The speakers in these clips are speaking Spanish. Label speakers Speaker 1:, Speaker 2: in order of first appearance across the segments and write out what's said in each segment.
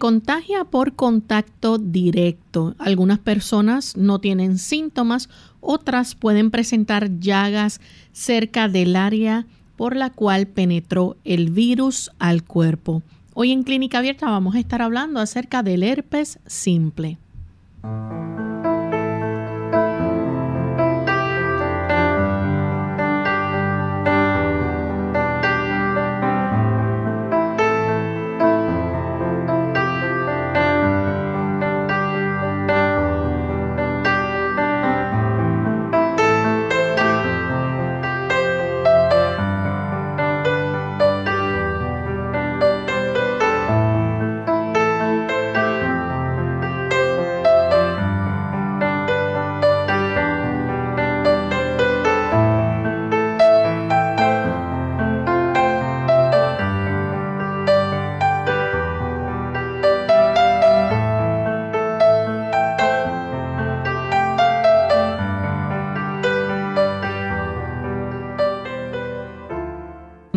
Speaker 1: Contagia por contacto directo. Algunas personas no tienen síntomas, otras pueden presentar llagas cerca del área por la cual penetró el virus al cuerpo. Hoy en Clínica Abierta vamos a estar hablando acerca del herpes simple.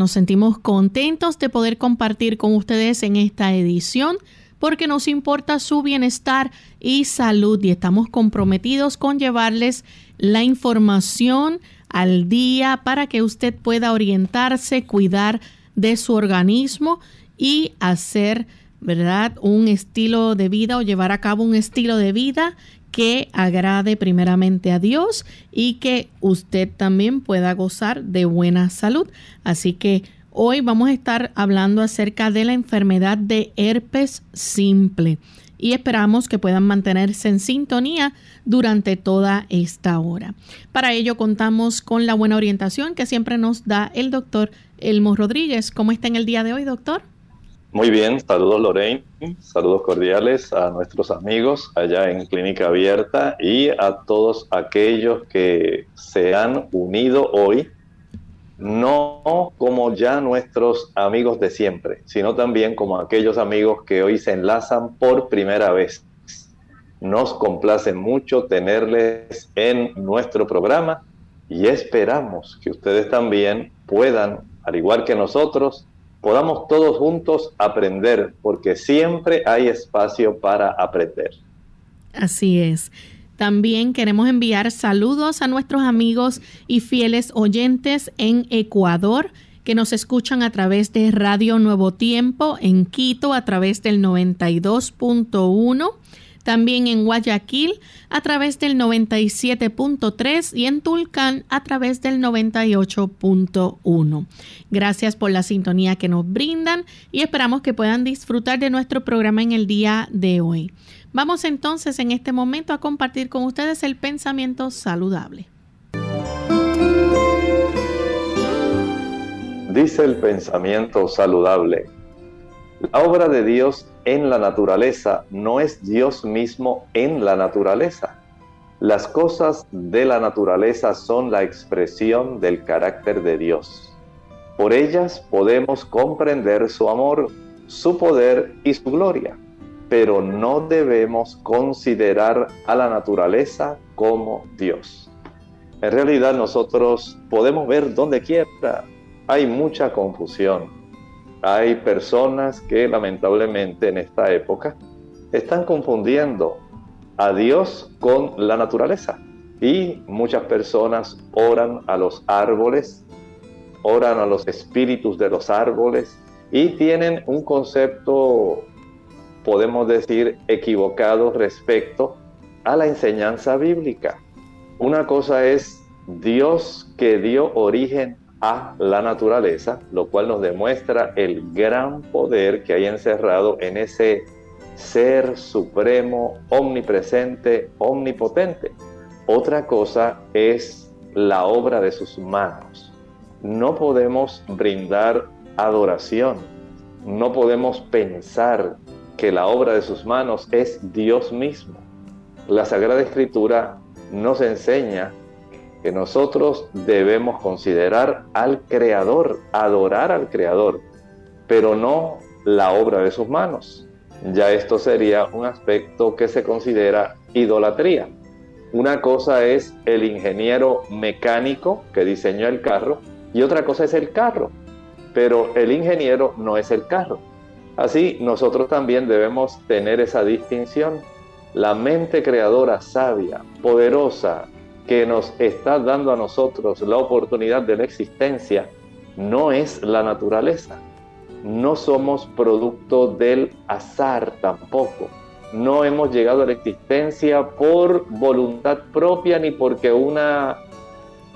Speaker 1: Nos sentimos contentos de poder compartir con ustedes en esta edición porque nos importa su bienestar y salud y estamos comprometidos con llevarles la información al día para que usted pueda orientarse, cuidar de su organismo y hacer, ¿verdad?, un estilo de vida o llevar a cabo un estilo de vida que agrade primeramente a Dios y que usted también pueda gozar de buena salud. Así que hoy vamos a estar hablando acerca de la enfermedad de herpes simple y esperamos que puedan mantenerse en sintonía durante toda esta hora. Para ello contamos con la buena orientación que siempre nos da el doctor Elmo Rodríguez. ¿Cómo está en el día de hoy, doctor?
Speaker 2: Muy bien, saludos Lorraine, saludos cordiales a nuestros amigos allá en Clínica Abierta y a todos aquellos que se han unido hoy, no como ya nuestros amigos de siempre, sino también como aquellos amigos que hoy se enlazan por primera vez. Nos complace mucho tenerles en nuestro programa y esperamos que ustedes también puedan, al igual que nosotros, podamos todos juntos aprender, porque siempre hay espacio para aprender.
Speaker 1: Así es. También queremos enviar saludos a nuestros amigos y fieles oyentes en Ecuador que nos escuchan a través de Radio Nuevo Tiempo en Quito a través del 92.1 también en Guayaquil a través del 97.3 y en Tulcán a través del 98.1. Gracias por la sintonía que nos brindan y esperamos que puedan disfrutar de nuestro programa en el día de hoy. Vamos entonces en este momento a compartir con ustedes el pensamiento saludable.
Speaker 2: Dice el pensamiento saludable. La obra de Dios en la naturaleza no es Dios mismo en la naturaleza. Las cosas de la naturaleza son la expresión del carácter de Dios. Por ellas podemos comprender su amor, su poder y su gloria. pero no debemos considerar a la naturaleza como Dios. En realidad nosotros podemos ver donde quiera, hay mucha confusión. Hay personas que lamentablemente en esta época están confundiendo a Dios con la naturaleza. Y muchas personas oran a los árboles, oran a los espíritus de los árboles y tienen un concepto, podemos decir, equivocado respecto a la enseñanza bíblica. Una cosa es Dios que dio origen a la naturaleza, lo cual nos demuestra el gran poder que hay encerrado en ese ser supremo, omnipresente, omnipotente. Otra cosa es la obra de sus manos. No podemos brindar adoración, no podemos pensar que la obra de sus manos es Dios mismo. La Sagrada Escritura nos enseña que nosotros debemos considerar al Creador, adorar al Creador, pero no la obra de sus manos. Ya esto sería un aspecto que se considera idolatría. Una cosa es el ingeniero mecánico que diseñó el carro y otra cosa es el carro, pero el ingeniero no es el carro. Así nosotros también debemos tener esa distinción. La mente creadora sabia, poderosa, que nos está dando a nosotros la oportunidad de la existencia, no es la naturaleza. No somos producto del azar tampoco no hemos llegado a la existencia por voluntad propia ni porque una,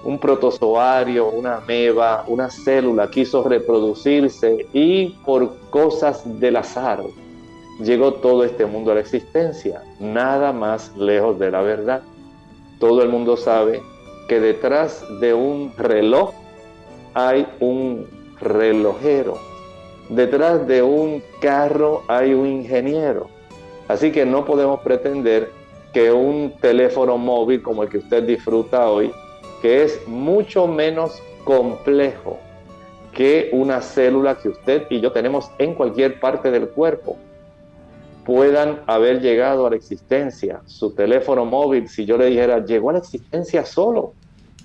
Speaker 2: un protozoario, una ameba, una célula quiso reproducirse y por cosas del azar llegó todo este mundo a la existencia. Nada más lejos de la verdad. Todo el mundo sabe que detrás de un reloj hay un relojero. Detrás de un carro hay un ingeniero Así que no podemos pretender que un teléfono móvil como el que usted disfruta hoy, que es mucho menos complejo que una célula que usted y yo tenemos en cualquier parte del cuerpo, puedan haber llegado a la existencia. Su teléfono móvil, si yo le dijera, llegó a la existencia solo.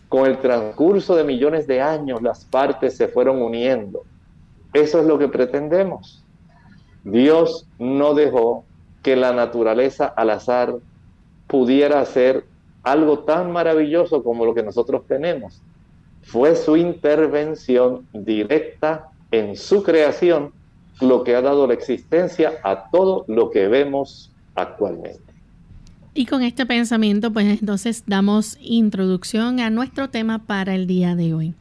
Speaker 2: Con el transcurso de millones de años, las partes se fueron uniendo. Eso es lo que pretendemos. Dios no dejó que la naturaleza al azar pudiera hacer algo tan maravilloso como lo que nosotros tenemos. Fue su intervención directa en su creación lo que ha dado la existencia a todo lo que vemos actualmente.
Speaker 1: Y con este pensamiento, pues entonces damos introducción a nuestro tema para el día de hoy.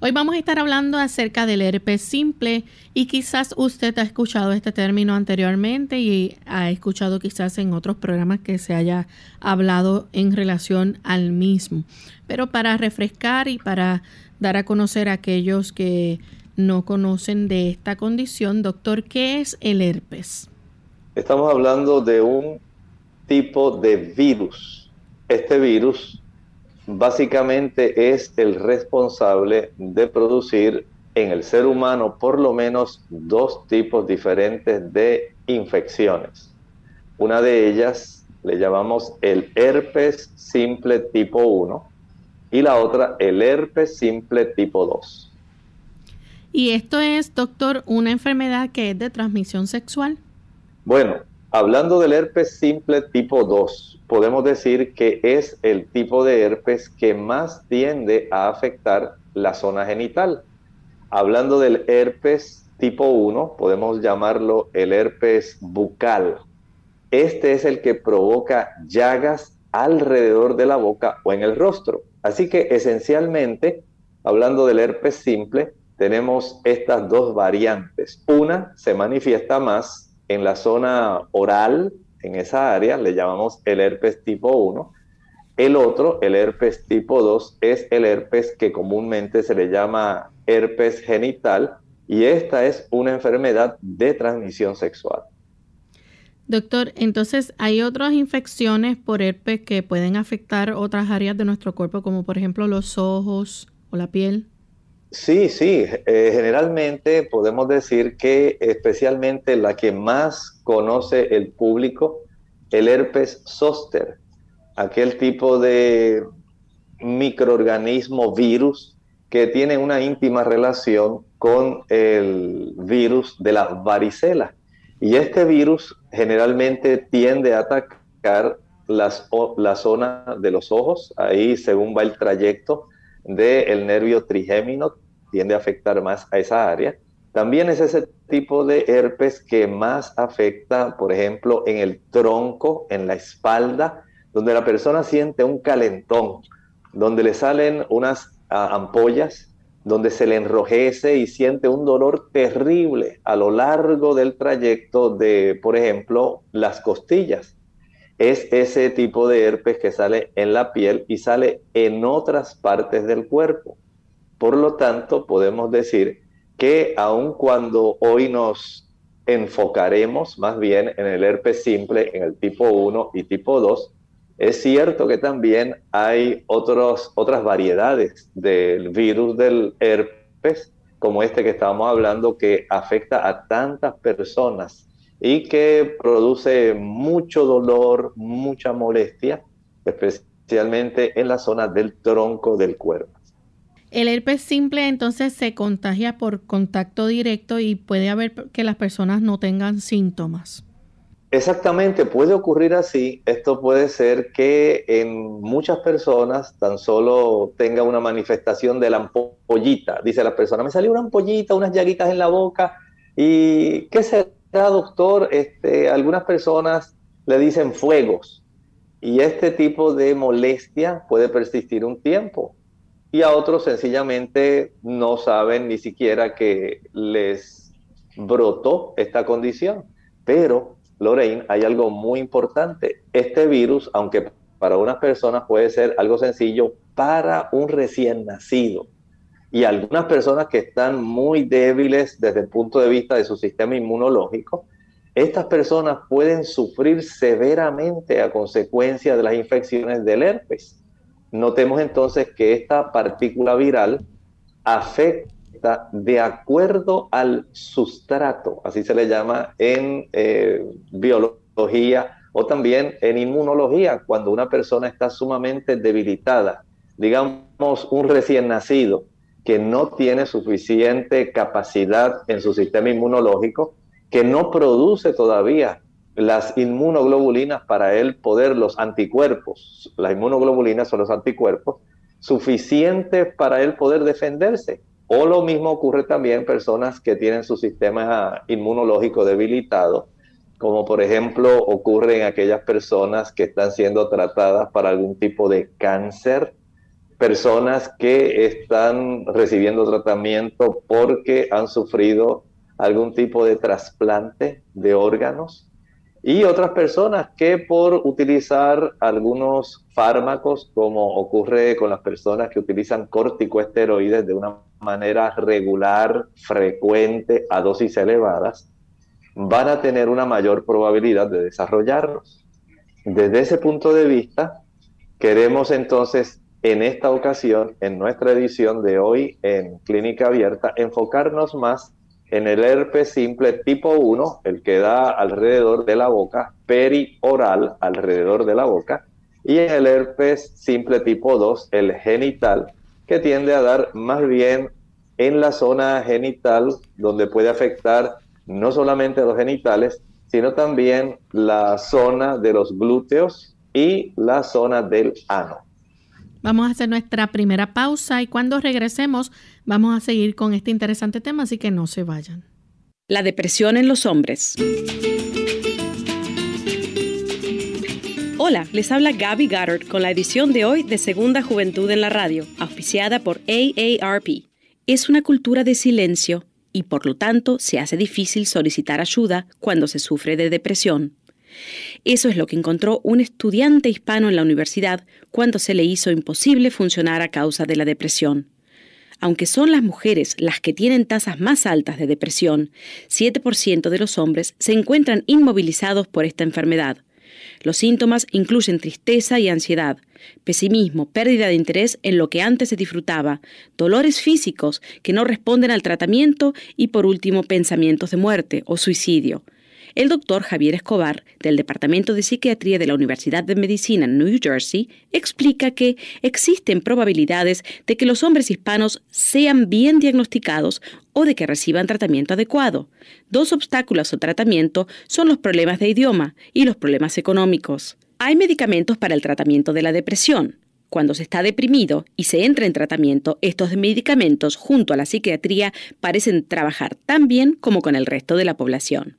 Speaker 1: Hoy vamos a estar hablando acerca del herpes simple y quizás usted ha escuchado este término anteriormente y ha escuchado quizás en otros programas que se haya hablado en relación al mismo. Pero para refrescar y para dar a conocer a aquellos que no conocen de esta condición, doctor, ¿qué es el herpes?
Speaker 2: Estamos hablando de un tipo de virus. Este virus básicamente es el responsable de producir en el ser humano por lo menos dos tipos diferentes de infecciones. Una de ellas le llamamos el herpes simple tipo 1 y la otra el herpes simple tipo 2.
Speaker 1: ¿Y esto es, doctor, una enfermedad que es de transmisión sexual?
Speaker 2: Bueno, hablando del herpes simple tipo 2, podemos decir que es el tipo de herpes que más tiende a afectar la zona genital. Hablando del herpes tipo 1, podemos llamarlo el herpes bucal. Este es el que provoca llagas alrededor de la boca o en el rostro. Así que esencialmente, hablando del herpes simple, tenemos estas dos variantes. Una se manifiesta más en la zona oral, en esa área le llamamos el herpes tipo 1. El otro, el herpes tipo 2, es el herpes que comúnmente se le llama herpes genital y esta es una enfermedad de transmisión sexual.
Speaker 1: Doctor, entonces hay otras infecciones por herpes que pueden afectar otras áreas de nuestro cuerpo, como por ejemplo los ojos o la piel.
Speaker 2: Sí, sí, eh, generalmente podemos decir que especialmente la que más conoce el público, el herpes zóster, aquel tipo de microorganismo virus que tiene una íntima relación con el virus de la varicela. Y este virus generalmente tiende a atacar las, la zona de los ojos, ahí según va el trayecto del nervio trigémino, tiende a afectar más a esa área. También es ese tipo de herpes que más afecta, por ejemplo, en el tronco, en la espalda, donde la persona siente un calentón, donde le salen unas ah, ampollas, donde se le enrojece y siente un dolor terrible a lo largo del trayecto de, por ejemplo, las costillas. Es ese tipo de herpes que sale en la piel y sale en otras partes del cuerpo. Por lo tanto, podemos decir que aun cuando hoy nos enfocaremos más bien en el herpes simple, en el tipo 1 y tipo 2, es cierto que también hay otros, otras variedades del virus del herpes, como este que estábamos hablando, que afecta a tantas personas y que produce mucho dolor, mucha molestia, especialmente en la zona del tronco del cuerpo.
Speaker 1: El herpes simple entonces se contagia por contacto directo y puede haber que las personas no tengan síntomas.
Speaker 2: Exactamente, puede ocurrir así. Esto puede ser que en muchas personas tan solo tenga una manifestación de la ampollita. Dice la persona, me salió una ampollita, unas llaguitas en la boca. ¿Y qué será, doctor? Este, algunas personas le dicen fuegos. Y este tipo de molestia puede persistir un tiempo y a otros sencillamente no saben ni siquiera que les brotó esta condición. Pero, Lorraine, hay algo muy importante. Este virus, aunque para unas personas puede ser algo sencillo, para un recién nacido y algunas personas que están muy débiles desde el punto de vista de su sistema inmunológico, estas personas pueden sufrir severamente a consecuencia de las infecciones del herpes. Notemos entonces que esta partícula viral afecta de acuerdo al sustrato, así se le llama en eh, biología o también en inmunología, cuando una persona está sumamente debilitada, digamos un recién nacido que no tiene suficiente capacidad en su sistema inmunológico, que no produce todavía las inmunoglobulinas para él poder, los anticuerpos, las inmunoglobulinas son los anticuerpos, suficientes para él poder defenderse. O lo mismo ocurre también en personas que tienen su sistema inmunológico debilitado, como por ejemplo ocurre en aquellas personas que están siendo tratadas para algún tipo de cáncer, personas que están recibiendo tratamiento porque han sufrido algún tipo de trasplante de órganos, y otras personas que por utilizar algunos fármacos, como ocurre con las personas que utilizan corticoesteroides de una manera regular, frecuente, a dosis elevadas, van a tener una mayor probabilidad de desarrollarlos. Desde ese punto de vista, queremos entonces en esta ocasión, en nuestra edición de hoy en Clínica Abierta, enfocarnos más en el herpes simple tipo 1, el que da alrededor de la boca, perioral alrededor de la boca, y en el herpes simple tipo 2, el genital, que tiende a dar más bien en la zona genital, donde puede afectar no solamente los genitales, sino también la zona de los glúteos y la zona del ano.
Speaker 1: Vamos a hacer nuestra primera pausa y cuando regresemos vamos a seguir con este interesante tema, así que no se vayan.
Speaker 3: La depresión en los hombres. Hola, les habla Gaby Goddard con la edición de hoy de Segunda Juventud en la Radio, auspiciada por AARP. Es una cultura de silencio y por lo tanto se hace difícil solicitar ayuda cuando se sufre de depresión. Eso es lo que encontró un estudiante hispano en la universidad cuando se le hizo imposible funcionar a causa de la depresión. Aunque son las mujeres las que tienen tasas más altas de depresión, 7% de los hombres se encuentran inmovilizados por esta enfermedad, Los síntomas incluyen tristeza y ansiedad, pesimismo, pérdida de interés en lo que antes se disfrutaba, dolores físicos que no responden al tratamiento y por último pensamientos de muerte o suicidio. El doctor Javier Escobar, del Departamento de Psiquiatría de la Universidad de Medicina en New Jersey, explica que existen probabilidades de que los hombres hispanos sean bien diagnosticados o de que reciban tratamiento adecuado. Dos obstáculos al tratamiento son los problemas de idioma y los problemas económicos. Hay medicamentos para el tratamiento de la depresión. Cuando se está deprimido y se entra en tratamiento, estos medicamentos junto a la psiquiatría parecen trabajar tan bien como con el resto de la población.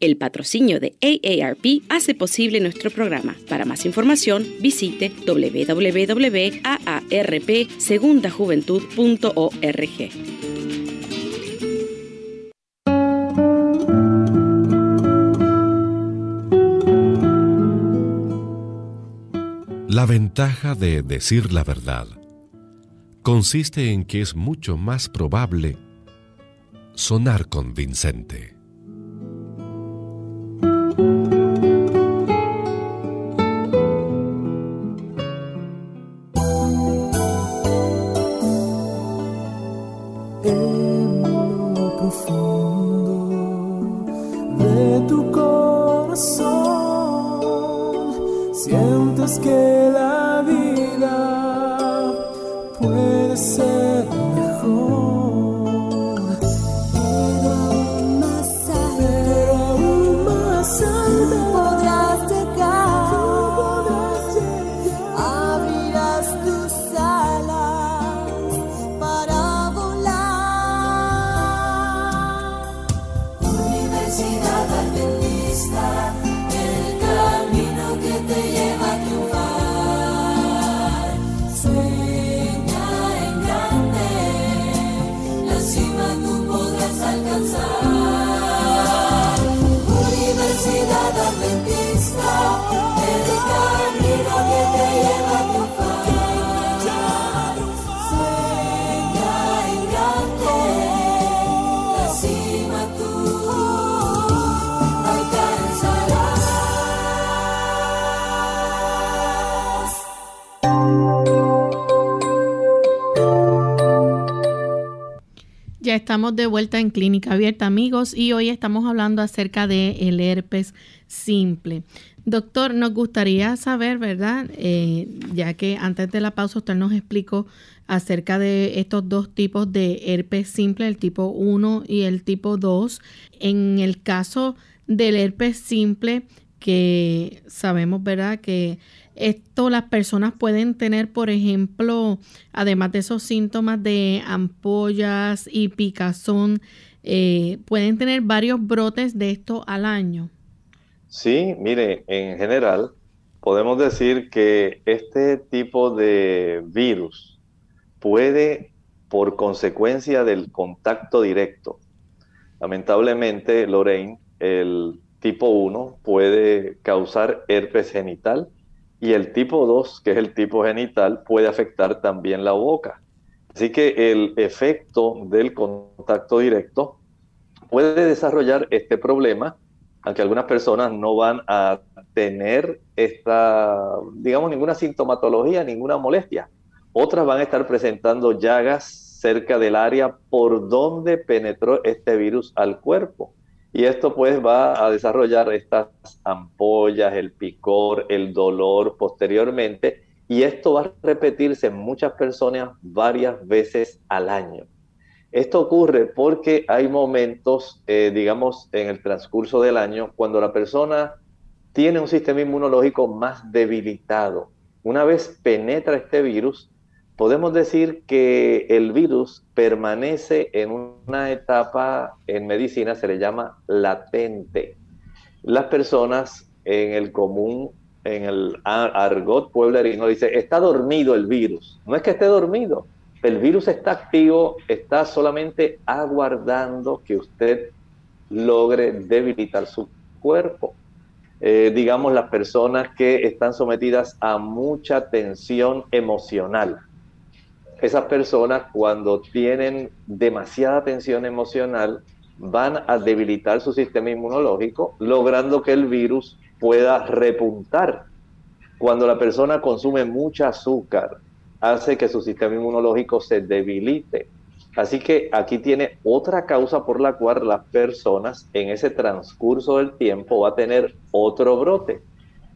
Speaker 3: El patrocinio de AARP hace posible nuestro programa. Para más información, visite www.aarpsegundajuventud.org.
Speaker 4: La ventaja de decir la verdad consiste en que es mucho más probable sonar convincente. de tu corazón.
Speaker 1: Sientes que la estamos de vuelta en Clínica Abierta, amigos, y hoy estamos hablando acerca del el herpes simple. Doctor, nos gustaría saber, ¿verdad? Eh, ya que antes de la pausa usted nos explicó acerca de estos dos tipos de herpes simple, el tipo 1 y el tipo 2. En el caso del herpes simple, que sabemos, ¿verdad? Que esto las personas pueden tener, por ejemplo, además de esos síntomas de ampollas y picazón, eh, pueden tener varios brotes de esto al año.
Speaker 2: Sí, mire, en general podemos decir que este tipo de virus puede, por consecuencia del contacto directo, lamentablemente, Lorraine, el tipo 1 puede causar herpes genital y el tipo 2, que es el tipo genital, puede afectar también la boca. Así que el efecto del contacto directo puede desarrollar este problema, aunque algunas personas no van a tener esta, digamos, ninguna sintomatología, ninguna molestia. Otras van a estar presentando llagas cerca del área por donde penetró este virus al cuerpo. Y esto pues va a desarrollar estas ampollas, el picor, el dolor posteriormente. Y esto va a repetirse en muchas personas varias veces al año. Esto ocurre porque hay momentos, eh, digamos, en el transcurso del año, cuando la persona tiene un sistema inmunológico más debilitado. Una vez penetra este virus, podemos decir que el virus permanece en una etapa en medicina, se le llama latente. Las personas en el común, en el argot pueblerino, dice, está dormido el virus. No es que esté dormido, el virus está activo, está solamente aguardando que usted logre debilitar su cuerpo. Eh, digamos, las personas que están sometidas a mucha tensión emocional esas personas cuando tienen demasiada tensión emocional van a debilitar su sistema inmunológico, logrando que el virus pueda repuntar. Cuando la persona consume mucha azúcar, hace que su sistema inmunológico se debilite. Así que aquí tiene otra causa por la cual las personas en ese transcurso del tiempo va a tener otro brote.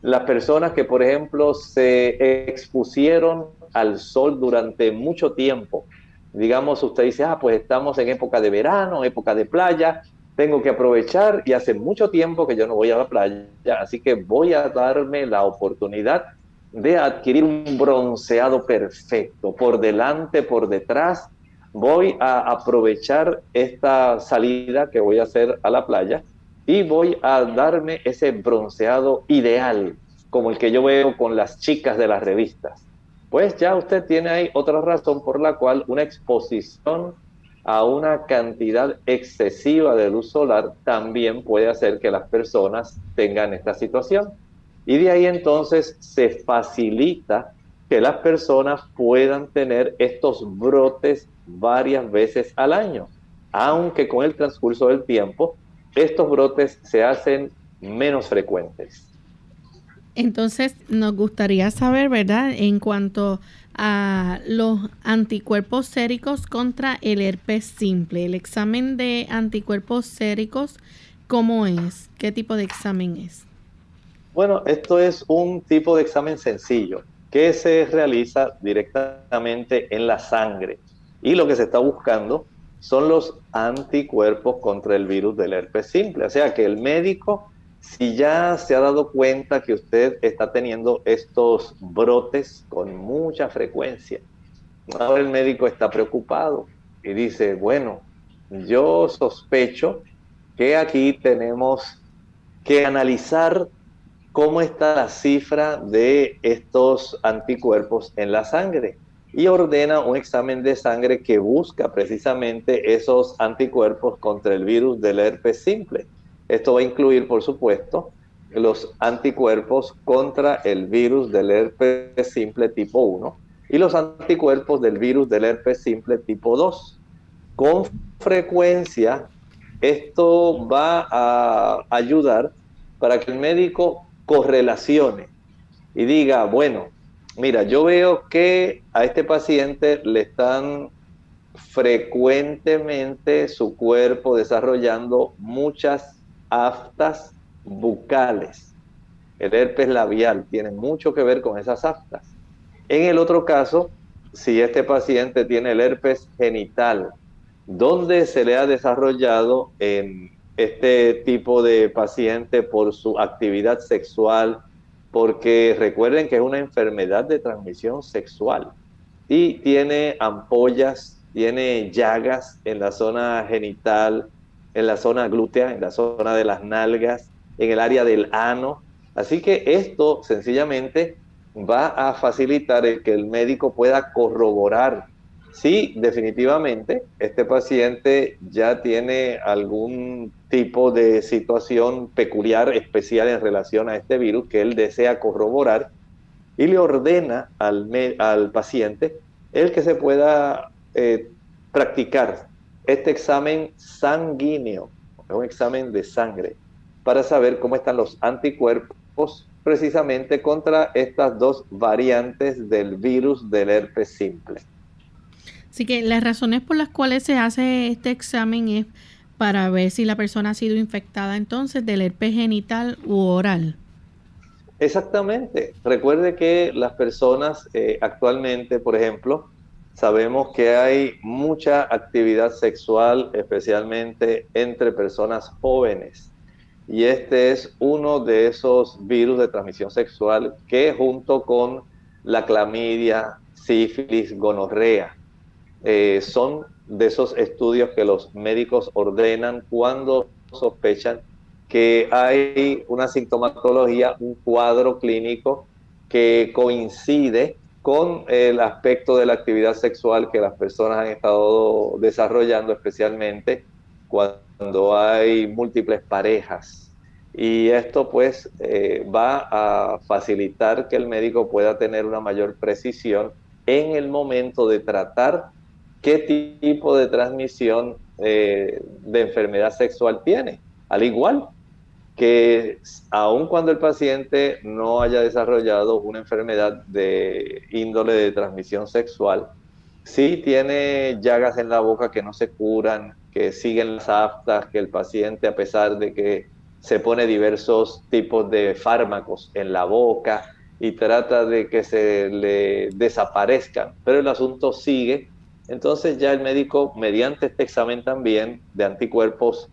Speaker 2: Las personas que, por ejemplo, se expusieron al sol durante mucho tiempo, digamos, usted dice, ah, pues estamos en época de verano, época de playa, tengo que aprovechar y hace mucho tiempo que yo no voy a la playa, así que voy a darme la oportunidad de adquirir un bronceado perfecto, por delante, por detrás. Voy a aprovechar esta salida que voy a hacer a la playa y voy a darme ese bronceado ideal, como el que yo veo con las chicas de las revistas. Pues ya usted tiene ahí otra razón por la cual una exposición a una cantidad excesiva de luz solar también puede hacer que las personas tengan esta situación. Y de ahí entonces se facilita que las personas puedan tener estos brotes varias veces al año, aunque con el transcurso del tiempo estos brotes se hacen menos frecuentes.
Speaker 1: Entonces nos gustaría saber, ¿verdad? En cuanto a los anticuerpos séricos contra el herpes simple, el examen de anticuerpos séricos, ¿cómo es? ¿Qué tipo de examen es?
Speaker 2: Bueno, esto es un tipo de examen sencillo que se realiza directamente en la sangre y lo que se está buscando son los anticuerpos contra el virus del herpes simple. O sea que el médico, si ya se ha dado cuenta que usted está teniendo estos brotes con mucha frecuencia, ahora el médico está preocupado y dice, bueno, yo sospecho que aquí tenemos que analizar cómo está la cifra de estos anticuerpos en la sangre y ordena un examen de sangre que busca precisamente esos anticuerpos contra el virus del herpes simple. Esto va a incluir, por supuesto, los anticuerpos contra el virus del herpes simple tipo 1 y los anticuerpos del virus del herpes simple tipo 2. Con frecuencia, esto va a ayudar para que el médico correlacione y diga, bueno, mira, yo veo que a este paciente le están frecuentemente su cuerpo desarrollando muchas aftas bucales. El herpes labial tiene mucho que ver con esas aftas. En el otro caso, si este paciente tiene el herpes genital, donde se le ha desarrollado en este tipo de paciente por su actividad sexual, porque recuerden que es una enfermedad de transmisión sexual y tiene ampollas, tiene llagas en la zona genital, en la zona glútea, en la zona de las nalgas, en el área del ano. Así que esto sencillamente va a facilitar el que el médico pueda corroborar Sí, definitivamente, este paciente ya tiene algún tipo de situación peculiar, especial en relación a este virus que él desea corroborar y le ordena al, al paciente el que se pueda eh, practicar este examen sanguíneo, un examen de sangre, para saber cómo están los anticuerpos precisamente contra estas dos variantes del virus del herpes simple.
Speaker 1: Así que las razones por las cuales se hace este examen es para ver si la persona ha sido infectada entonces del herpes genital u oral.
Speaker 2: Exactamente. Recuerde que las personas eh, actualmente, por ejemplo, sabemos que hay mucha actividad sexual, especialmente entre personas jóvenes. Y este es uno de esos virus de transmisión sexual que junto con la clamidia, sífilis, gonorrea, eh, son de esos estudios que los médicos ordenan cuando sospechan que hay una sintomatología, un cuadro clínico que coincide con el aspecto de la actividad sexual que las personas han estado desarrollando, especialmente cuando hay múltiples parejas. Y esto pues eh, va a facilitar que el médico pueda tener una mayor precisión en el momento de tratar qué tipo de transmisión eh, de enfermedad sexual tiene. Al igual que aun cuando el paciente no haya desarrollado una enfermedad de índole de transmisión sexual, sí tiene llagas en la boca que no se curan, que siguen las aftas, que el paciente, a pesar de que se pone diversos tipos de fármacos en la boca y trata de que se le desaparezcan, pero el asunto sigue, entonces ya el médico, mediante este examen también de anticuerpos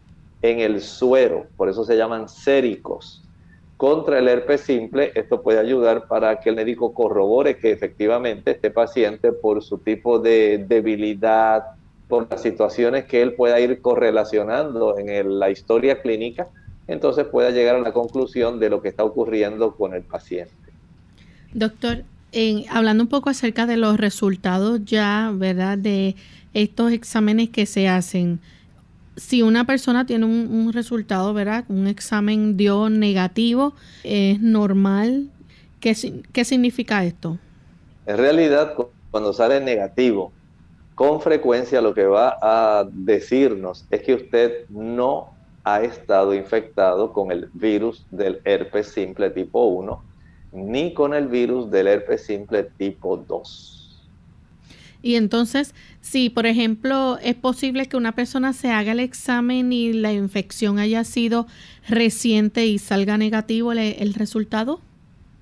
Speaker 2: en el suero, por eso se llaman séricos, contra el herpes simple, esto puede ayudar para que el médico corrobore que efectivamente este paciente, por su tipo de debilidad, por las situaciones que él pueda ir correlacionando en la historia clínica, entonces pueda llegar a la conclusión de lo que está ocurriendo con el paciente.
Speaker 1: Doctor, hablando un poco acerca de los resultados ya, ¿verdad? De estos exámenes que se hacen. Si una persona tiene un, resultado, ¿verdad? Un examen dio negativo, ¿es normal? ¿Qué, ¿Qué significa esto?
Speaker 2: En realidad, cuando sale negativo, con frecuencia lo que va a decirnos es que usted no ha estado infectado con el virus del herpes simple tipo 1 ni con el virus del herpes simple tipo 2.
Speaker 1: Y entonces, si por ejemplo es posible que una persona se haga el examen y la infección haya sido reciente y salga negativo el, resultado.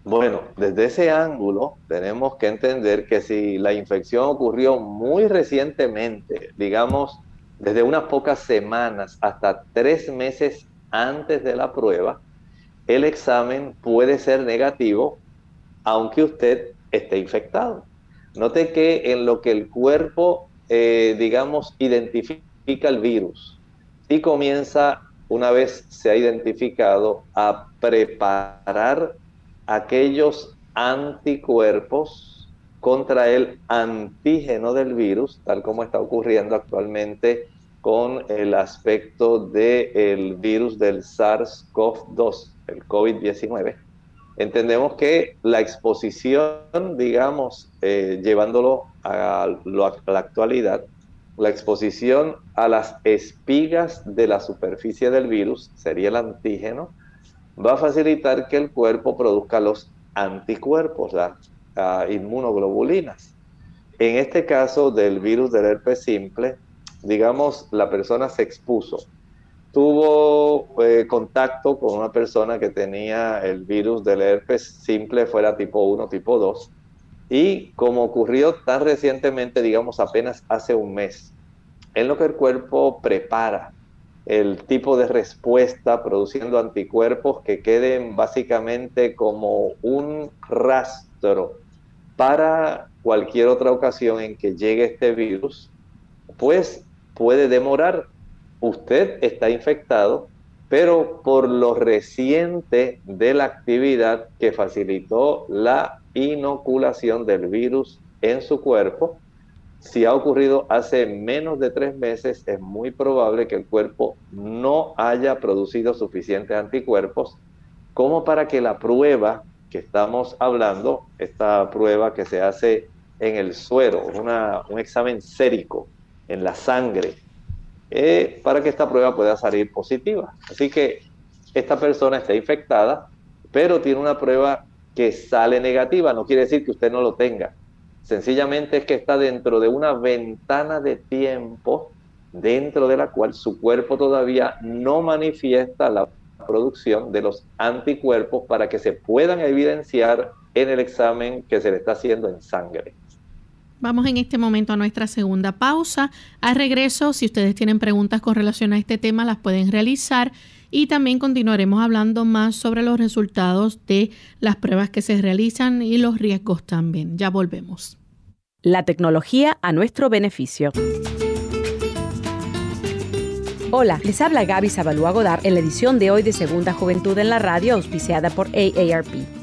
Speaker 2: Bueno, desde ese ángulo tenemos que entender que si la infección ocurrió muy recientemente, digamos desde unas pocas semanas hasta tres meses antes de la prueba, el examen puede ser negativo aunque usted esté infectado. Note que en lo que el cuerpo, eh, digamos, identifica el virus. Y comienza, una vez se ha identificado, a preparar aquellos anticuerpos contra el antígeno del virus, tal como está ocurriendo actualmente con el aspecto del virus del SARS-CoV-2 el COVID-19, entendemos que la exposición, digamos, eh, llevándolo a, la actualidad, la exposición a las espigas de la superficie del virus, sería el antígeno, va a facilitar que el cuerpo produzca los anticuerpos, las inmunoglobulinas. En este caso del virus del herpes simple, digamos, la persona se expuso tuvo eh, contacto con una persona que tenía el virus del herpes simple, fuera tipo 1, tipo 2, y como ocurrió tan recientemente, digamos apenas hace un mes, en lo que el cuerpo prepara el tipo de respuesta produciendo anticuerpos que queden básicamente como un rastro para cualquier otra ocasión en que llegue este virus, pues puede demorar usted está infectado, pero por lo reciente de la actividad que facilitó la inoculación del virus en su cuerpo, si ha ocurrido hace menos de tres meses, es muy probable que el cuerpo no haya producido suficientes anticuerpos como para que la prueba que estamos hablando, esta prueba que se hace en el suero, un examen sérico en la sangre, eh, para que esta prueba pueda salir positiva. Así que esta persona está infectada, pero tiene una prueba que sale negativa. No quiere decir que usted no lo tenga. Sencillamente es que está dentro de una ventana de tiempo dentro de la cual su cuerpo todavía no manifiesta la producción de los anticuerpos para que se puedan evidenciar en el examen que se le está haciendo en sangre.
Speaker 1: Vamos en este momento a nuestra segunda pausa. Al regreso, si ustedes tienen preguntas con relación a este tema, las pueden realizar y también continuaremos hablando más sobre los resultados de las pruebas que se realizan y los riesgos también. Ya volvemos.
Speaker 3: La tecnología a nuestro beneficio. Hola, les habla Gaby Zabalúa Godard en la edición de hoy de Segunda Juventud en la Radio, auspiciada por AARP.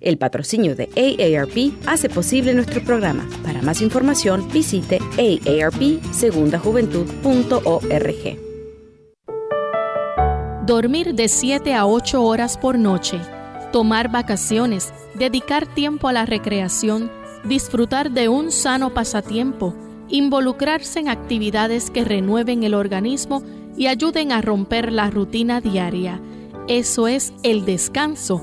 Speaker 3: El patrocinio de AARP hace posible nuestro programa. Para más información, visite aarpsegundajuventud.org.
Speaker 1: Dormir de 7 a 8 horas por noche, tomar vacaciones, dedicar tiempo a la recreación, disfrutar de un sano pasatiempo, involucrarse en actividades que renueven el organismo y ayuden a romper la rutina diaria. Eso es el descanso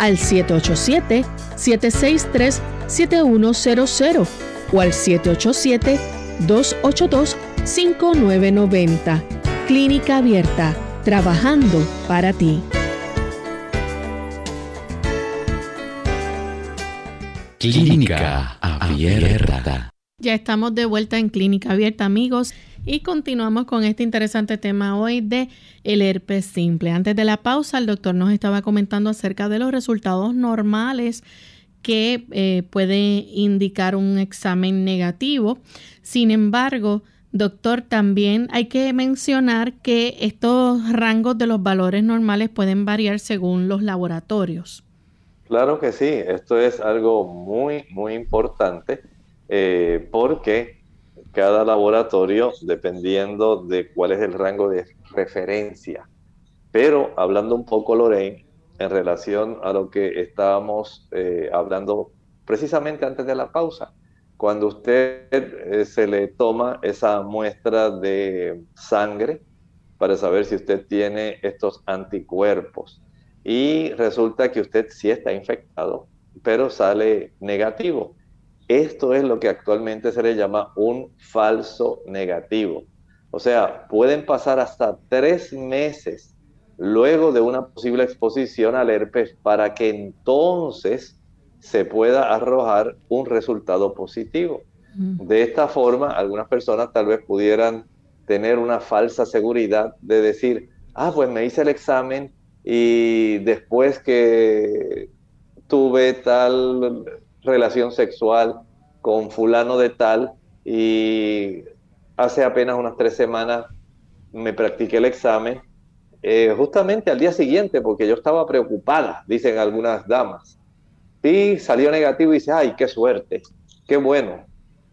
Speaker 1: al 787-763-7100 o al 787-282-5990. Clínica Abierta, trabajando para ti.
Speaker 5: Clínica Abierta.
Speaker 1: Ya estamos de vuelta en Clínica Abierta, amigos, y continuamos con este interesante tema hoy de el herpes simple. Antes de la pausa, el doctor nos estaba comentando acerca de los resultados normales que eh, puede indicar un examen negativo. Sin embargo, doctor, también hay que mencionar que estos rangos de los valores normales pueden variar según los laboratorios.
Speaker 2: Claro que sí, esto es algo muy, muy importante eh, porque cada laboratorio, dependiendo de cuál es el rango de referencia. Pero hablando un poco, Lorraine, en relación a lo que estábamos eh, hablando precisamente antes de la pausa, cuando usted eh, se le toma esa muestra de sangre para saber si usted tiene estos anticuerpos y resulta que usted sí está infectado, pero sale negativo. Esto es lo que actualmente se le llama un falso negativo. O sea, pueden pasar hasta tres meses luego de una posible exposición al herpes para que entonces se pueda arrojar un resultado positivo. De esta forma, algunas personas tal vez pudieran tener una falsa seguridad de decir, ah, pues me hice el examen y después que tuve tal relación sexual con fulano de tal y hace apenas unas tres semanas me practiqué el examen, eh, justamente al día siguiente, porque yo estaba preocupada, dicen algunas damas, y salió negativo y dice, ay, qué suerte, qué bueno,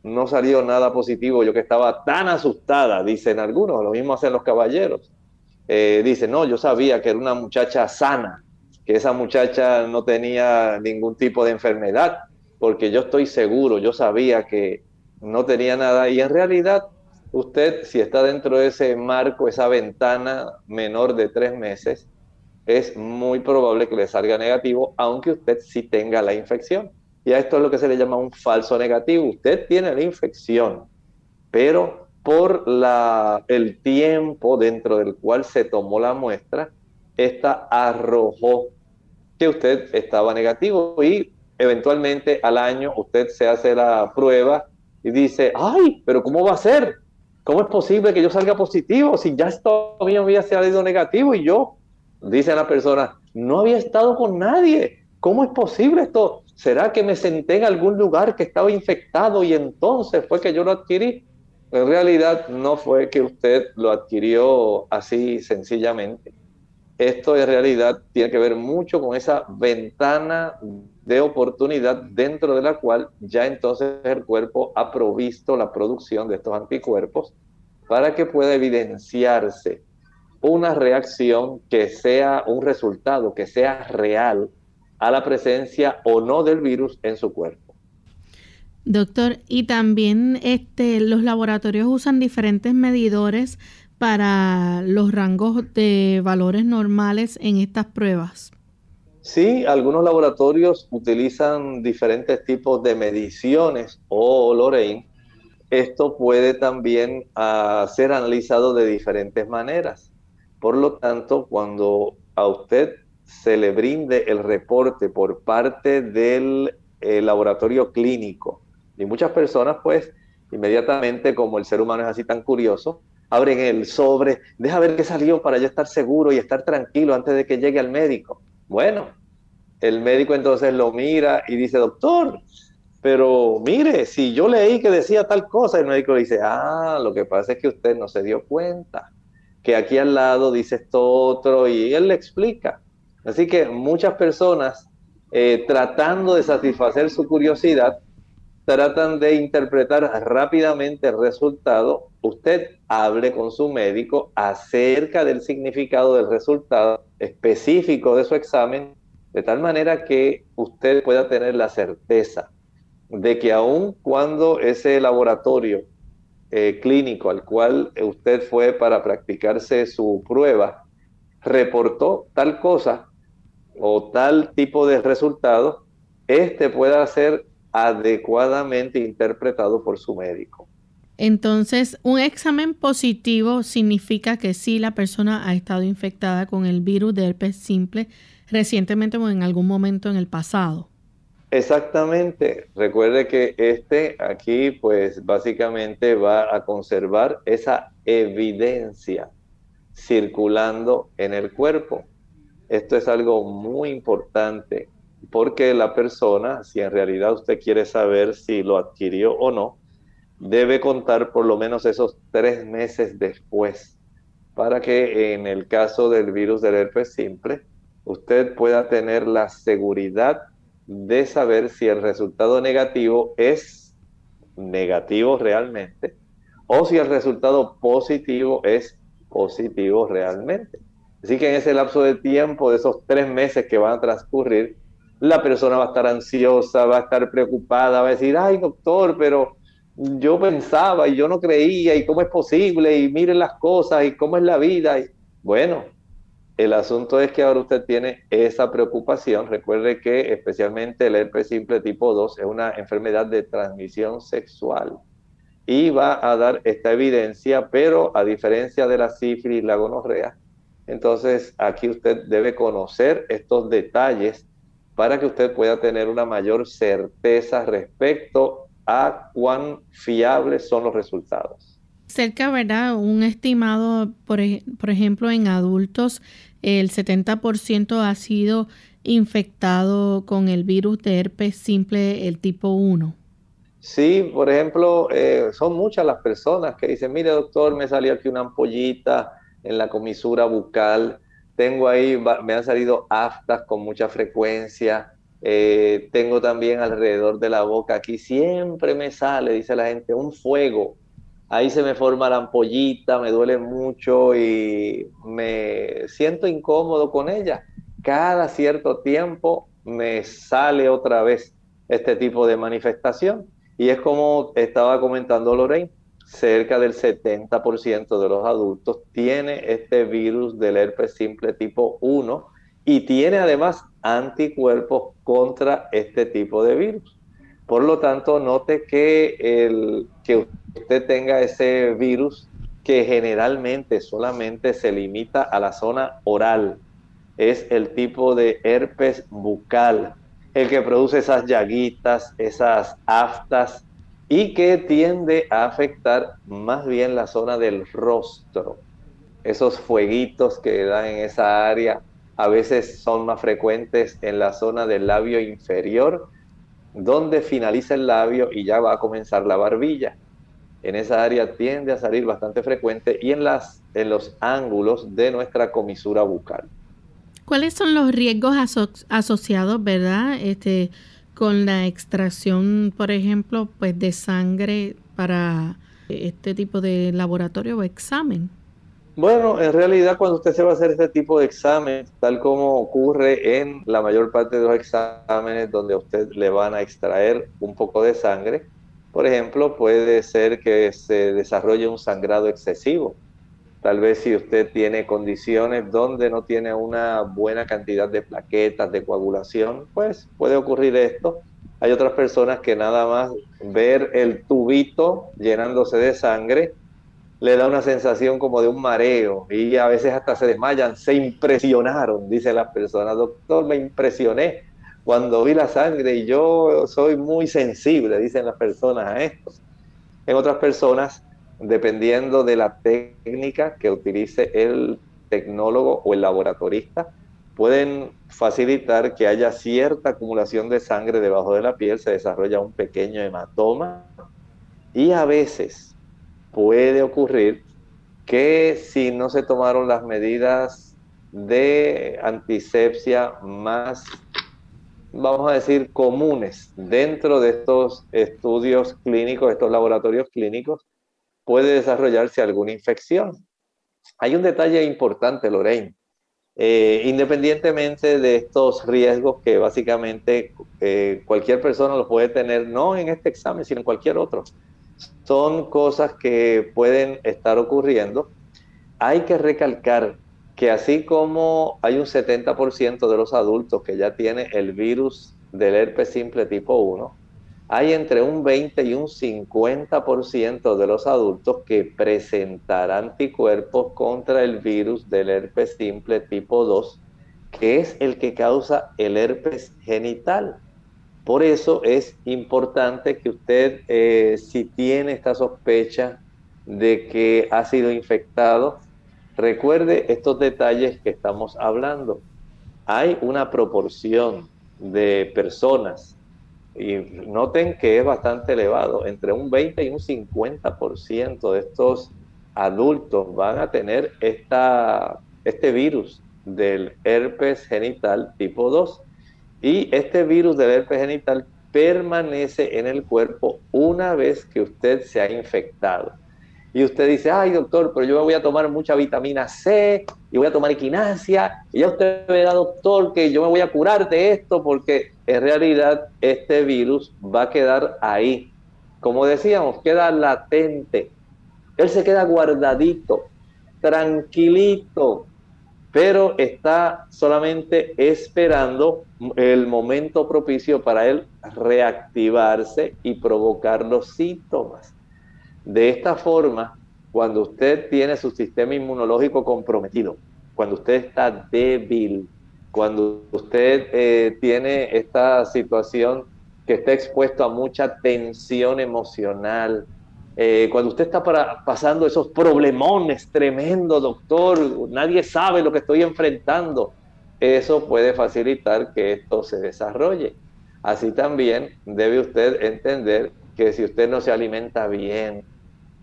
Speaker 2: no salió nada positivo, yo que estaba tan asustada, dicen algunos, lo mismo hacen los caballeros. Eh, dicen, no, yo sabía que era una muchacha sana, que esa muchacha no tenía ningún tipo de enfermedad, porque yo estoy seguro, yo sabía que no tenía nada y en realidad usted si está dentro de ese marco, esa ventana menor de tres meses, es muy probable que le salga negativo, aunque usted sí tenga la infección. Y a esto es lo que se le llama un falso negativo. Usted tiene la infección, pero por la, el tiempo dentro del cual se tomó la muestra, esta arrojó que usted estaba negativo y eventualmente al año usted se hace la prueba y dice, ay, pero ¿cómo va a ser? ¿Cómo es posible que yo salga positivo si ya esto mío había salido negativo y yo, dice la persona, no había estado con nadie? ¿Cómo es posible esto? ¿Será que me senté en algún lugar que estaba infectado y entonces fue que yo lo adquirí? En realidad no fue que usted lo adquirió así sencillamente. Esto en realidad tiene que ver mucho con esa ventana de oportunidad dentro de la cual ya entonces el cuerpo ha provisto la producción de estos anticuerpos para que pueda evidenciarse una reacción que sea un resultado, que sea real a la presencia o no del virus en su cuerpo.
Speaker 1: Doctor, y también este, los laboratorios usan diferentes medidores para los rangos de valores normales en estas pruebas.
Speaker 2: Sí, algunos laboratorios utilizan diferentes tipos de mediciones o Lorraine. Esto puede también uh, ser analizado de diferentes maneras. Por lo tanto, cuando a usted se le brinde el reporte por parte del eh, laboratorio clínico. Y muchas personas, pues, inmediatamente, como el ser humano es así tan curioso, abren el sobre, deja ver qué salió para ya estar seguro y estar tranquilo antes de que llegue al médico. Bueno, el médico entonces lo mira y dice, doctor, pero mire, si yo leí que decía tal cosa, el médico dice, ah, lo que pasa es que usted no se dio cuenta, que aquí al lado dice esto otro, y él le explica. Así que muchas personas, eh, tratando de satisfacer su curiosidad, tratan de interpretar rápidamente el resultado. Usted hable con su médico acerca del significado del resultado específico de su examen, de tal manera que usted pueda tener la certeza de que aun cuando ese laboratorio eh, clínico al cual usted fue para practicarse su prueba reportó tal cosa, o tal tipo de resultado, este pueda ser adecuadamente interpretado por su médico.
Speaker 1: Entonces, un examen positivo significa que sí la persona ha estado infectada con el virus de herpes simple recientemente o en algún momento en el pasado.
Speaker 2: Exactamente. Recuerde que este aquí, pues básicamente va a conservar esa evidencia circulando en el cuerpo. Esto es algo muy importante porque la persona, si en realidad usted quiere saber si lo adquirió o no, debe contar por lo menos esos tres meses después para que en el caso del virus del herpes simple, usted pueda tener la seguridad de saber si el resultado negativo es negativo realmente o si el resultado positivo es positivo realmente. Así que en ese lapso de tiempo, de esos tres meses que van a transcurrir, la persona va a estar ansiosa, va a estar preocupada, va a decir, ay doctor, pero yo pensaba y yo no creía y cómo es posible y miren las cosas y cómo es la vida. Y, bueno, el asunto es que ahora usted tiene esa preocupación. Recuerde que especialmente el herpes simple tipo 2 es una enfermedad de transmisión sexual y va a dar esta evidencia, pero a diferencia de la sífilis y la gonorrea, entonces, aquí usted debe conocer estos detalles para que usted pueda tener una mayor certeza respecto a cuán fiables son los resultados.
Speaker 1: Cerca, ¿verdad? Un estimado, por, por ejemplo, en adultos, el 70% ha sido infectado con el virus de herpes simple, el tipo 1.
Speaker 2: Sí, por ejemplo, eh, son muchas las personas que dicen, mire doctor, me salió aquí una ampollita, en la comisura bucal, tengo ahí, me han salido aftas con mucha frecuencia, eh, tengo también alrededor de la boca, aquí siempre me sale, dice la gente, un fuego, ahí se me forma la ampollita, me duele mucho y me siento incómodo con ella. Cada cierto tiempo me sale otra vez este tipo de manifestación. Y es como estaba comentando Lorraine, cerca del 70% de los adultos tiene este virus del herpes simple tipo 1 y tiene además anticuerpos contra este tipo de virus. Por lo tanto, note que, el, que usted tenga ese virus que generalmente solamente se limita a la zona oral, es el tipo de herpes bucal, el que produce esas llaguitas, esas aftas y que tiende a afectar más bien la zona del rostro. Esos fueguitos que dan en esa área a veces son más frecuentes en la zona del labio inferior, donde finaliza el labio y ya va a comenzar la barbilla. En esa área tiende a salir bastante frecuente y en, las, en los ángulos de nuestra comisura bucal.
Speaker 1: ¿Cuáles son los riesgos asociados, verdad? Este, con la extracción, por ejemplo, pues de sangre para este tipo de laboratorio o examen?
Speaker 2: Bueno, en realidad cuando usted se va a hacer este tipo de examen, tal como ocurre en la mayor parte de los exámenes donde a usted le van a extraer un poco de sangre, por ejemplo, puede ser que se desarrolle un sangrado excesivo. Tal vez si usted tiene condiciones donde no tiene una buena cantidad de plaquetas, de coagulación, pues puede ocurrir esto. Hay otras personas que nada más ver el tubito llenándose de sangre le da una sensación como de un mareo y a veces hasta se desmayan. Se impresionaron, dice las personas. Doctor, me impresioné cuando vi la sangre y yo soy muy sensible, dicen las personas a esto. En otras personas dependiendo de la técnica que utilice el tecnólogo o el laboratorista, pueden facilitar que haya cierta acumulación de sangre debajo de la piel, se desarrolla un pequeño hematoma y a veces puede ocurrir que si no se tomaron las medidas de antisepsia más, vamos a decir, comunes dentro de estos estudios clínicos, estos laboratorios clínicos, puede desarrollarse alguna infección. Hay un detalle importante, Lorraine. Eh, independientemente de estos riesgos que básicamente eh, cualquier persona los puede tener, no en este examen, sino en cualquier otro, son cosas que pueden estar ocurriendo. Hay que recalcar que así como hay un 70% de los adultos que ya tiene el virus del herpes simple tipo 1, hay entre un 20 y un 50% de los adultos que presentarán anticuerpos contra el virus del herpes simple tipo 2, que es el que causa el herpes genital. Por eso es importante que usted, eh, si tiene esta sospecha de que ha sido infectado, recuerde estos detalles que estamos hablando. Hay una proporción de personas y noten que es bastante elevado, entre un 20 y un 50% de estos adultos van a tener esta, este virus del herpes genital tipo 2. Y este virus del herpes genital permanece en el cuerpo una vez que usted se ha infectado y usted dice, ay doctor, pero yo me voy a tomar mucha vitamina C y voy a tomar equinacia, y ya usted da doctor que yo me voy a curar de esto porque en realidad este virus va a quedar ahí. Como decíamos, queda latente. Él se queda guardadito, tranquilito, pero está solamente esperando el momento propicio para él reactivarse y provocar los síntomas. De esta forma, cuando usted tiene su sistema inmunológico comprometido, cuando usted está débil, cuando usted eh, tiene esta situación que está expuesto a mucha tensión emocional, eh, cuando usted está pasando esos problemones tremendos, doctor, nadie sabe lo que estoy enfrentando, eso puede facilitar que esto se desarrolle. Así también debe usted entender que si usted no se alimenta bien,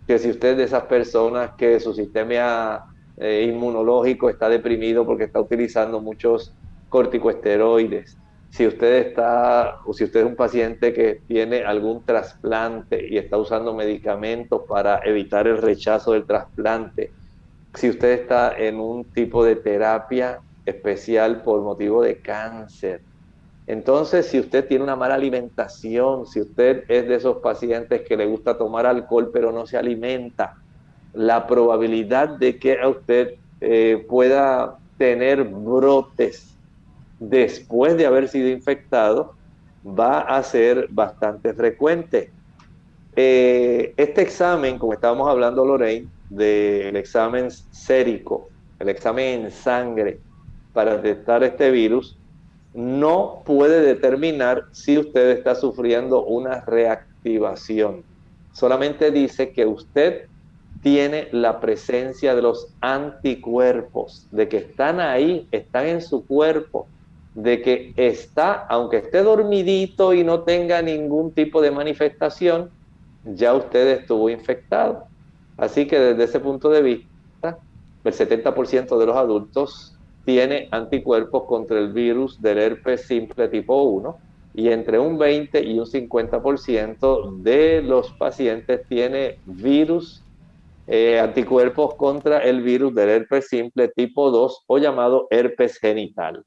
Speaker 2: que si usted es de esas personas que su sistema eh, inmunológico está deprimido porque está utilizando muchos corticosteroides, si usted está o si usted es un paciente que tiene algún trasplante y está usando medicamentos para evitar el rechazo del trasplante, si usted está en un tipo de terapia especial por motivo de cáncer, entonces, si usted tiene una mala alimentación, si usted es de esos pacientes que le gusta tomar alcohol pero no se alimenta, la probabilidad de que usted eh, pueda tener brotes después de haber sido infectado va a ser bastante frecuente. Eh, este examen, como estábamos hablando Lorraine, del examen sérico, el examen en sangre para detectar este virus, no puede determinar si usted está sufriendo una reactivación. solamente dice que usted tiene la presencia de los anticuerpos, de que están ahí, están en su cuerpo, de que está, aunque esté dormidito y no tenga ningún tipo de manifestación, ya usted estuvo infectado. Así que desde ese punto de vista, el 70% de los adultos tiene anticuerpos contra el virus del herpes simple tipo 1 y entre un 20 y un 50% de los pacientes tiene virus, eh, anticuerpos contra el virus del herpes simple tipo 2 o llamado herpes genital.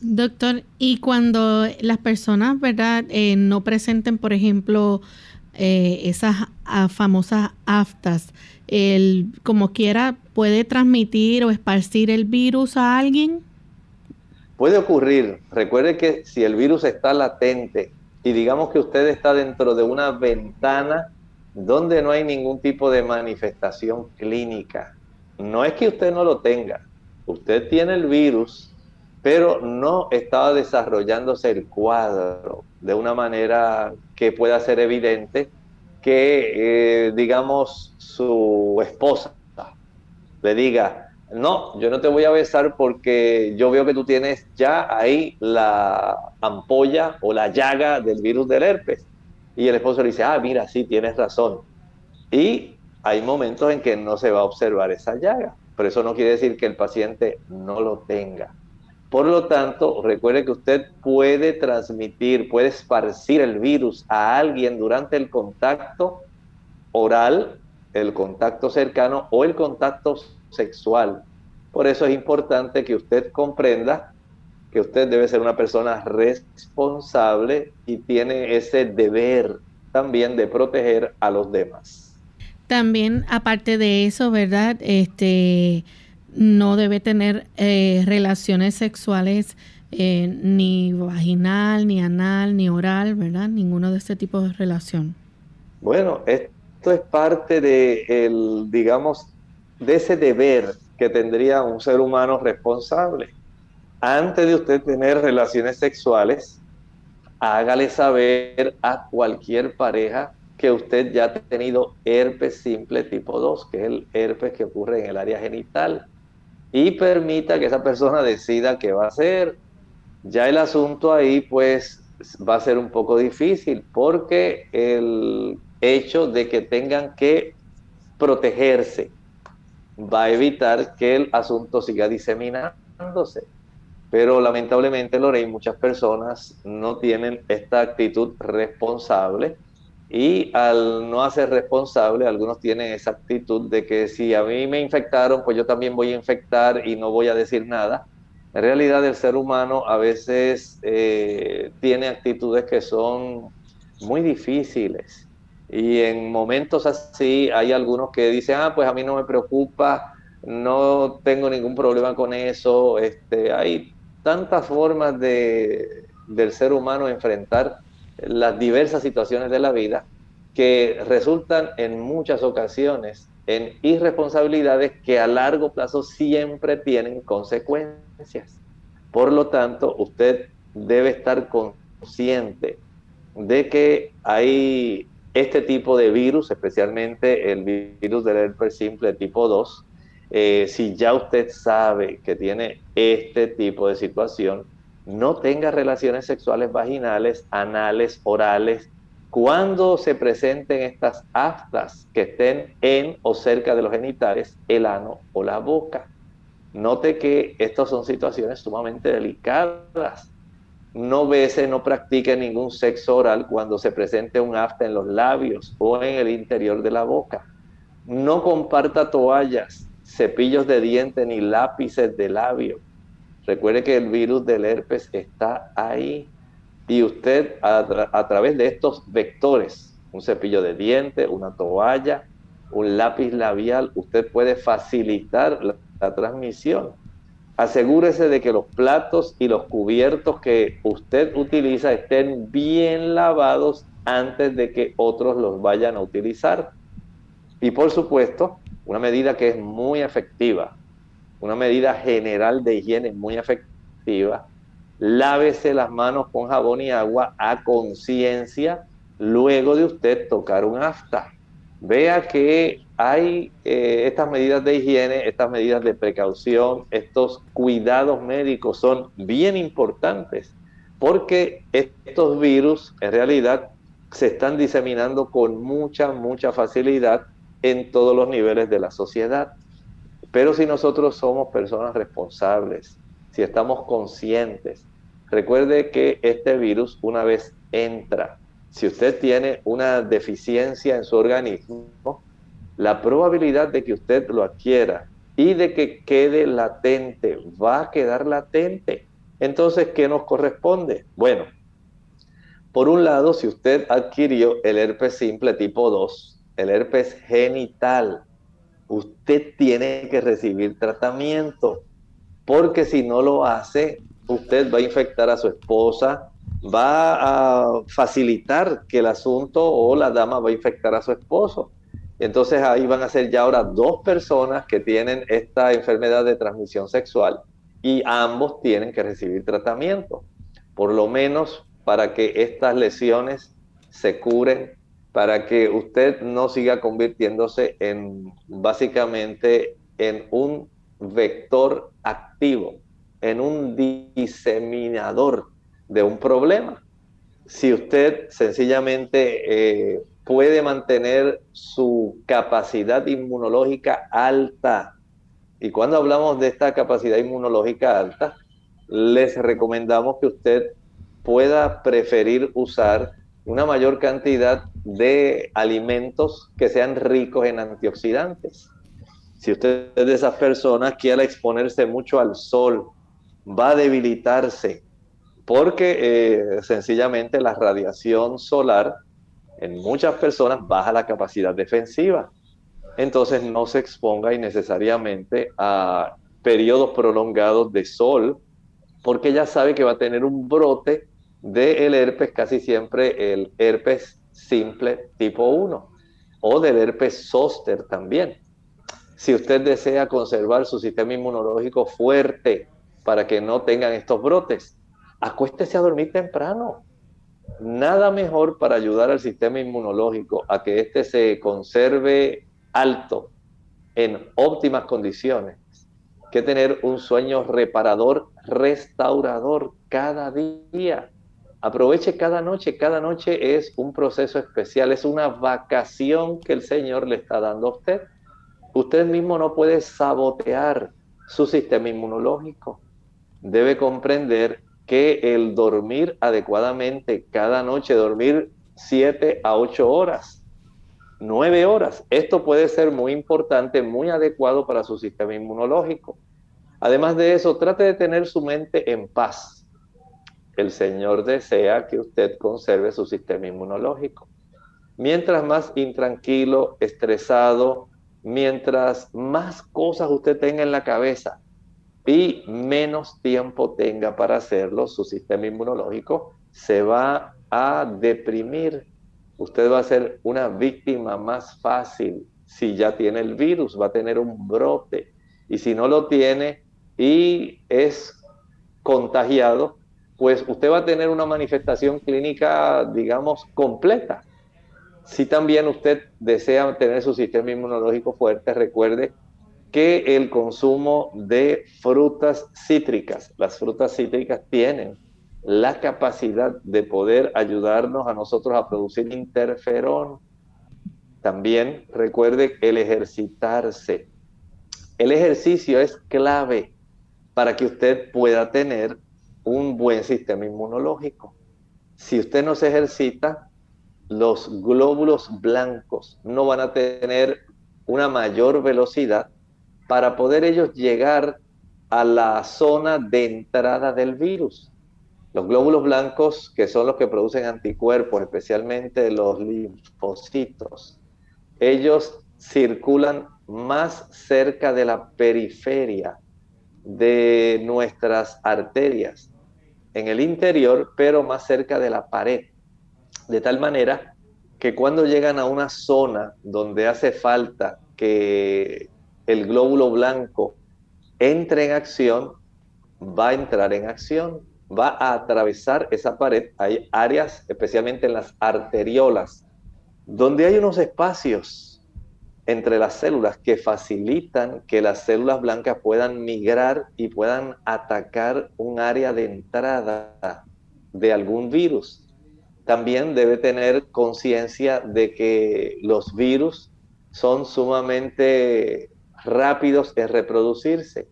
Speaker 1: Doctor, y cuando las personas, ¿verdad?, eh, no presenten, por ejemplo, eh, esas ah, famosas aftas, el, como quiera, puede transmitir o esparcir el virus a alguien?
Speaker 2: Puede ocurrir. Recuerde que si el virus está latente y digamos que usted está dentro de una ventana donde no hay ningún tipo de manifestación clínica, no es que usted no lo tenga. Usted tiene el virus, pero no estaba desarrollándose el cuadro de una manera que pueda ser evidente que, eh, digamos, su esposa le diga, no, yo no te voy a besar porque yo veo que tú tienes ya ahí la ampolla o la llaga del virus del herpes. Y el esposo le dice, ah, mira, sí, tienes razón. Y hay momentos en que no se va a observar esa llaga, pero eso no quiere decir que el paciente no lo tenga. Por lo tanto, recuerde que usted puede transmitir, puede esparcir el virus a alguien durante el contacto oral, el contacto cercano o el contacto sexual. Por eso es importante que usted comprenda que usted debe ser una persona responsable y tiene ese deber también de proteger a los demás.
Speaker 1: También, aparte de eso, ¿verdad? Este no debe tener eh, relaciones sexuales eh, ni vaginal, ni anal, ni oral, ¿verdad? Ninguno de este tipo de relación.
Speaker 2: Bueno, esto es parte de el, digamos, de ese deber que tendría un ser humano responsable. Antes de usted tener relaciones sexuales, hágale saber a cualquier pareja que usted ya ha tenido herpes simple tipo 2, que es el herpes que ocurre en el área genital y permita que esa persona decida qué va a hacer. Ya el asunto ahí pues va a ser un poco difícil porque el hecho de que tengan que protegerse va a evitar que el asunto siga diseminándose. Pero lamentablemente, Lorey, muchas personas no tienen esta actitud responsable y al no hacer responsable, algunos tienen esa actitud de que si a mí me infectaron, pues yo también voy a infectar y no voy a decir nada. En realidad el ser humano a veces eh, tiene actitudes que son muy difíciles. Y en momentos así hay algunos que dicen, ah, pues a mí no me preocupa, no tengo ningún problema con eso. Este, hay tantas formas de, del ser humano enfrentar las diversas situaciones de la vida que resultan en muchas ocasiones en irresponsabilidades que a largo plazo siempre tienen consecuencias. Por lo tanto, usted debe estar consciente de que hay este tipo de virus, especialmente el virus del herpes simple tipo 2. Eh, si ya usted sabe que tiene este tipo de situación, no tenga relaciones sexuales vaginales, anales, orales, cuando se presenten estas aftas que estén en o cerca de los genitales, el ano o la boca. Note que estas son situaciones sumamente delicadas. No bese, no practique ningún sexo oral cuando se presente un afta en los labios o en el interior de la boca. No comparta toallas, cepillos de diente ni lápices de labio Recuerde que el virus del herpes está ahí y usted a, través de estos vectores, un cepillo de dientes, una toalla, un lápiz labial, usted puede facilitar la, transmisión. Asegúrese de que los platos y los cubiertos que usted utiliza estén bien lavados antes de que otros los vayan a utilizar. Y por supuesto, una medida que es muy efectiva una medida general de higiene muy efectiva. Lávese las manos con jabón y agua a conciencia luego de usted tocar un afta. Vea que hay eh, estas medidas de higiene, estas medidas de precaución, estos cuidados médicos son bien importantes porque estos virus en realidad se están diseminando con mucha, mucha facilidad en todos los niveles de la sociedad. Pero si nosotros somos personas responsables, si estamos conscientes, recuerde que este virus una vez entra, si usted tiene una deficiencia en su organismo, la probabilidad de que usted lo adquiera y de que quede latente va a quedar latente. Entonces, ¿qué nos corresponde? Bueno, por un lado, si usted adquirió el herpes simple tipo 2, el herpes genital, usted tiene que recibir tratamiento, porque si no lo hace, usted va a infectar a su esposa, va a facilitar que el asunto o la dama va a infectar a su esposo. Entonces ahí van a ser ya ahora dos personas que tienen esta enfermedad de transmisión sexual y ambos tienen que recibir tratamiento, por lo menos para que estas lesiones se curen, para que usted no siga convirtiéndose en básicamente en un vector activo, en un diseminador de un problema. Si usted sencillamente eh, puede mantener su capacidad inmunológica alta, y cuando hablamos de esta capacidad inmunológica alta, les recomendamos que usted pueda preferir usar una mayor cantidad de alimentos que sean ricos en antioxidantes. Si usted es de esas personas que al exponerse mucho al sol va a debilitarse, porque eh, sencillamente la radiación solar en muchas personas baja la capacidad defensiva entonces no se exponga innecesariamente a periodos prolongados de sol, porque ya sabe que va a tener un brote del herpes, casi siempre el herpes simple tipo 1, o del herpes zóster también. Si usted desea conservar su sistema inmunológico fuerte para que no tengan estos brotes, acuéstese a dormir temprano. Nada mejor para ayudar al sistema inmunológico a que éste se conserve alto, en óptimas condiciones, que tener un sueño reparador, restaurador cada día. Aproveche cada noche, cada noche es un proceso especial, es una vacación que el Señor le está dando a usted. Usted mismo no puede sabotear su sistema inmunológico. Debe comprender que el dormir adecuadamente cada noche, dormir 7 a 8 horas, nueve horas. Esto puede ser muy importante, muy adecuado para su sistema inmunológico. Además de eso, trate de tener su mente en paz. El Señor desea que usted conserve su sistema inmunológico. Mientras más intranquilo, estresado, mientras más cosas usted tenga en la cabeza y menos tiempo tenga para hacerlo, su sistema inmunológico se va a deprimir usted va a ser una víctima más fácil si ya tiene el virus, va a tener un brote. Y si no lo tiene y es contagiado, pues usted va a tener una manifestación clínica, digamos, completa. Si también usted desea tener su sistema inmunológico fuerte, recuerde que el consumo de frutas cítricas, las frutas cítricas tienen la capacidad de poder ayudarnos a nosotros a producir interferón. También recuerde el ejercitarse. El ejercicio es clave para que usted pueda tener un buen sistema inmunológico. Si usted no se ejercita, los glóbulos blancos no van a tener una mayor velocidad para poder ellos llegar a la zona de entrada del virus. Los glóbulos blancos, que son los que producen anticuerpos, especialmente los linfocitos, ellos circulan más cerca de la periferia de nuestras arterias, en el interior, pero más cerca de la pared. De tal manera que cuando llegan a una zona donde hace falta que el glóbulo blanco entre en acción, va a entrar en acción va a atravesar esa pared. Hay áreas, especialmente en las arteriolas, donde hay unos espacios entre las células que facilitan que las células blancas puedan migrar y puedan atacar un área de entrada de algún virus. También debe tener conciencia de que los virus son sumamente rápidos en reproducirse.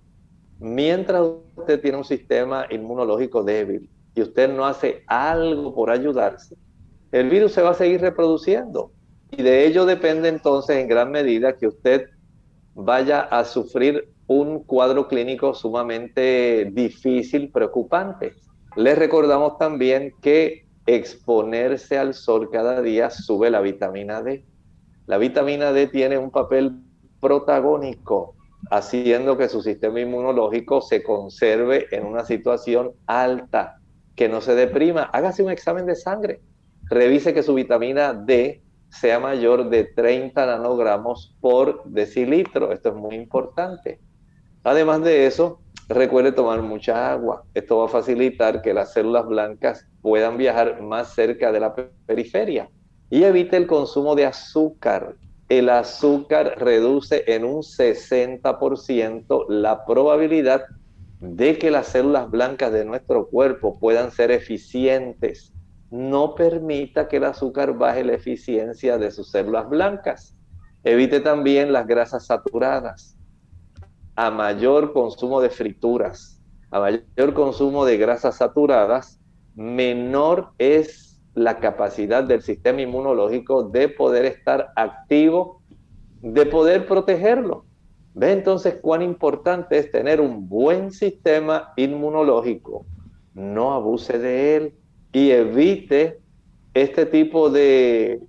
Speaker 2: Mientras usted tiene un sistema inmunológico débil y usted no hace algo por ayudarse, el virus se va a seguir reproduciendo. Y de ello depende entonces en gran medida que usted vaya a sufrir un cuadro clínico sumamente difícil, preocupante. Les recordamos también que exponerse al sol cada día sube la vitamina D. La vitamina D tiene un papel protagónico, haciendo que su sistema inmunológico se conserve en una situación alta, que no se deprima. Hágase un examen de sangre, revise que su vitamina D sea mayor de 30 nanogramos por decilitro. Esto es muy importante. Además de eso, recuerde tomar mucha agua. Esto va a facilitar que las células blancas puedan viajar más cerca de la periferia y evite el consumo de azúcar. El azúcar reduce en un 60% la probabilidad de que las células blancas de nuestro cuerpo puedan ser eficientes. No permita que el azúcar baje la eficiencia de sus células blancas. Evite también las grasas saturadas. A mayor consumo de frituras, a mayor consumo de grasas saturadas, menor es la capacidad del sistema inmunológico de poder estar activo, de poder protegerlo. Ve entonces cuán importante es tener un buen sistema inmunológico. No abuse de él y evite este tipo de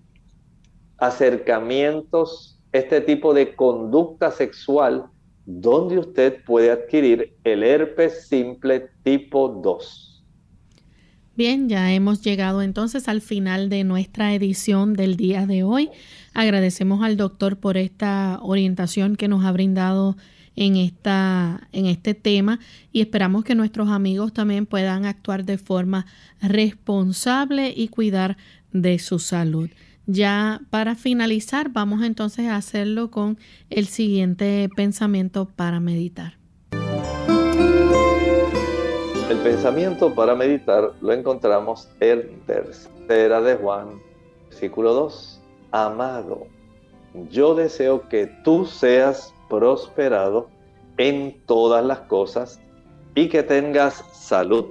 Speaker 2: acercamientos, este tipo de conducta sexual donde usted puede adquirir el herpes simple tipo 2.
Speaker 1: Bien, ya hemos llegado entonces al final de nuestra edición del día de hoy. Agradecemos al doctor por esta orientación que nos ha brindado en, esta, en este tema y esperamos que nuestros amigos también puedan actuar de forma responsable y cuidar de su salud. Ya para finalizar, vamos entonces a hacerlo con el siguiente pensamiento para meditar.
Speaker 2: El pensamiento para meditar lo encontramos en tercera de Juan, versículo 2. Amado, yo deseo que tú seas prosperado en todas las cosas y que tengas salud,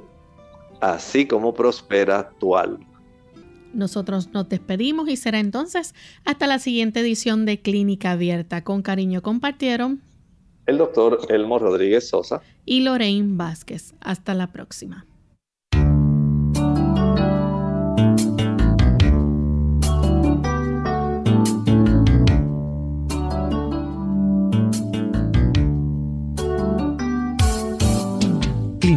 Speaker 2: así como prospera tu alma.
Speaker 1: Nosotros nos despedimos y será entonces hasta la siguiente edición de Clínica Abierta. Con cariño compartieron
Speaker 2: el doctor Elmo Rodríguez Sosa
Speaker 1: y Lorraine Vázquez. Hasta la próxima.